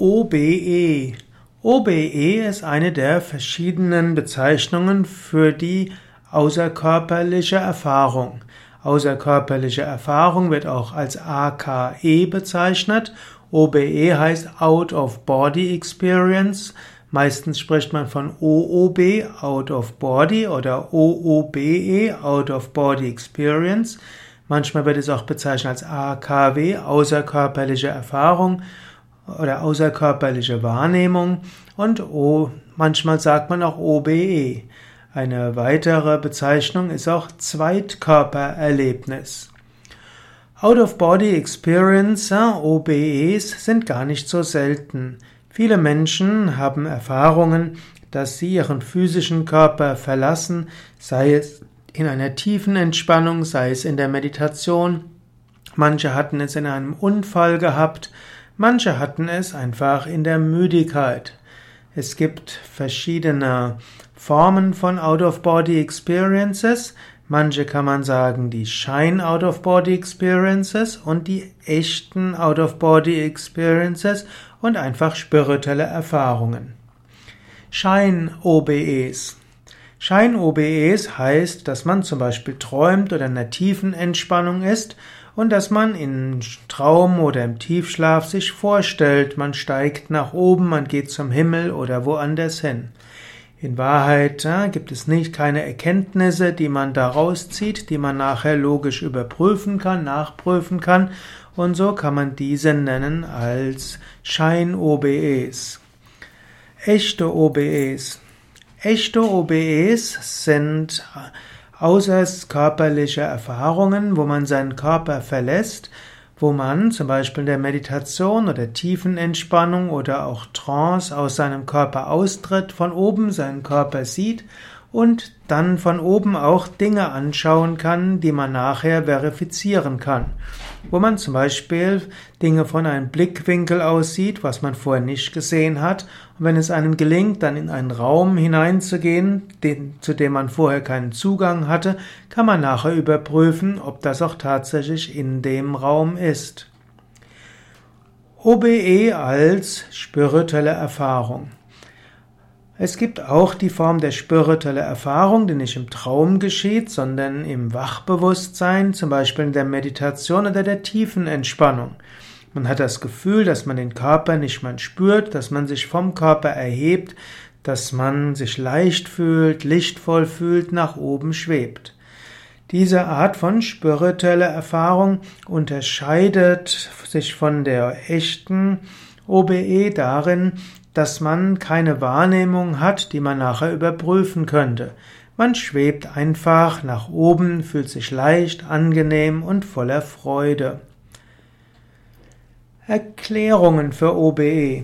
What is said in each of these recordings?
OBE. OBE ist eine der verschiedenen Bezeichnungen für die außerkörperliche Erfahrung. Außerkörperliche Erfahrung wird auch als AKE bezeichnet. OBE heißt Out of Body Experience. Meistens spricht man von OOB, Out of Body, oder OOBE, Out of Body Experience. Manchmal wird es auch bezeichnet als AKW, außerkörperliche Erfahrung oder außerkörperliche Wahrnehmung und O, manchmal sagt man auch OBE. Eine weitere Bezeichnung ist auch Zweitkörpererlebnis. Out-of-Body Experience, OBEs, sind gar nicht so selten. Viele Menschen haben Erfahrungen, dass sie ihren physischen Körper verlassen, sei es in einer tiefen Entspannung, sei es in der Meditation. Manche hatten es in einem Unfall gehabt, Manche hatten es einfach in der Müdigkeit. Es gibt verschiedene Formen von Out-of-Body Experiences. Manche kann man sagen, die Shine Out-of-Body Experiences und die echten Out-of-Body Experiences und einfach spirituelle Erfahrungen. Shine OBEs. Shine OBEs heißt, dass man zum Beispiel träumt oder in einer tiefen Entspannung ist und dass man in Traum oder im Tiefschlaf sich vorstellt, man steigt nach oben, man geht zum Himmel oder woanders hin. In Wahrheit ja, gibt es nicht keine Erkenntnisse, die man daraus zieht, die man nachher logisch überprüfen kann, nachprüfen kann und so kann man diese nennen als Schein-OBEs. Echte OBEs. Echte OBEs sind außerkörperliche Erfahrungen, wo man seinen Körper verlässt, wo man zum Beispiel in der Meditation oder Tiefenentspannung oder auch Trance aus seinem Körper austritt, von oben seinen Körper sieht und dann von oben auch Dinge anschauen kann, die man nachher verifizieren kann. Wo man zum Beispiel Dinge von einem Blickwinkel aussieht, was man vorher nicht gesehen hat. Und wenn es einem gelingt, dann in einen Raum hineinzugehen, den, zu dem man vorher keinen Zugang hatte, kann man nachher überprüfen, ob das auch tatsächlich in dem Raum ist. OBE als spirituelle Erfahrung. Es gibt auch die Form der spirituelle Erfahrung, die nicht im Traum geschieht, sondern im Wachbewusstsein, zum Beispiel in der Meditation oder der tiefen Entspannung. Man hat das Gefühl, dass man den Körper nicht mehr spürt, dass man sich vom Körper erhebt, dass man sich leicht fühlt, lichtvoll fühlt, nach oben schwebt. Diese Art von spiritueller Erfahrung unterscheidet sich von der echten OBE darin, dass man keine Wahrnehmung hat, die man nachher überprüfen könnte. Man schwebt einfach nach oben, fühlt sich leicht, angenehm und voller Freude. Erklärungen für OBE.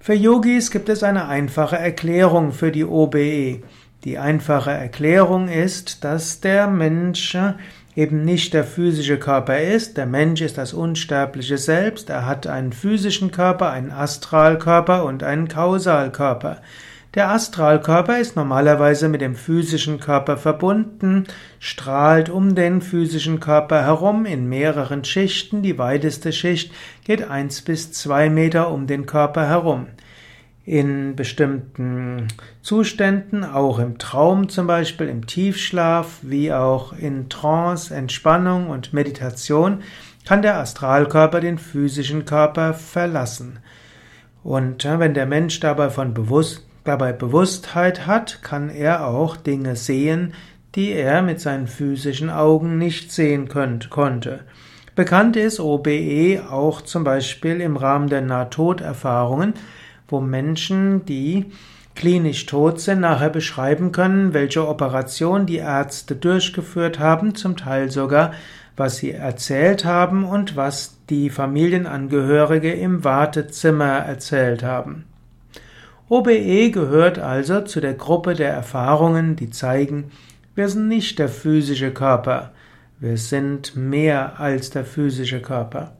Für Yogis gibt es eine einfache Erklärung für die OBE. Die einfache Erklärung ist, dass der Mensch eben nicht der physische Körper ist. Der Mensch ist das unsterbliche Selbst. Er hat einen physischen Körper, einen Astralkörper und einen Kausalkörper. Der Astralkörper ist normalerweise mit dem physischen Körper verbunden, strahlt um den physischen Körper herum in mehreren Schichten. Die weiteste Schicht geht eins bis zwei Meter um den Körper herum in bestimmten Zuständen, auch im Traum zum Beispiel, im Tiefschlaf, wie auch in Trance, Entspannung und Meditation, kann der Astralkörper den physischen Körper verlassen. Und wenn der Mensch dabei von bewusst, dabei Bewusstheit hat, kann er auch Dinge sehen, die er mit seinen physischen Augen nicht sehen könnt, konnte. Bekannt ist OBE auch zum Beispiel im Rahmen der Nahtoderfahrungen, wo Menschen, die klinisch tot sind, nachher beschreiben können, welche Operation die Ärzte durchgeführt haben, zum Teil sogar, was sie erzählt haben und was die Familienangehörige im Wartezimmer erzählt haben. OBE gehört also zu der Gruppe der Erfahrungen, die zeigen, wir sind nicht der physische Körper, wir sind mehr als der physische Körper.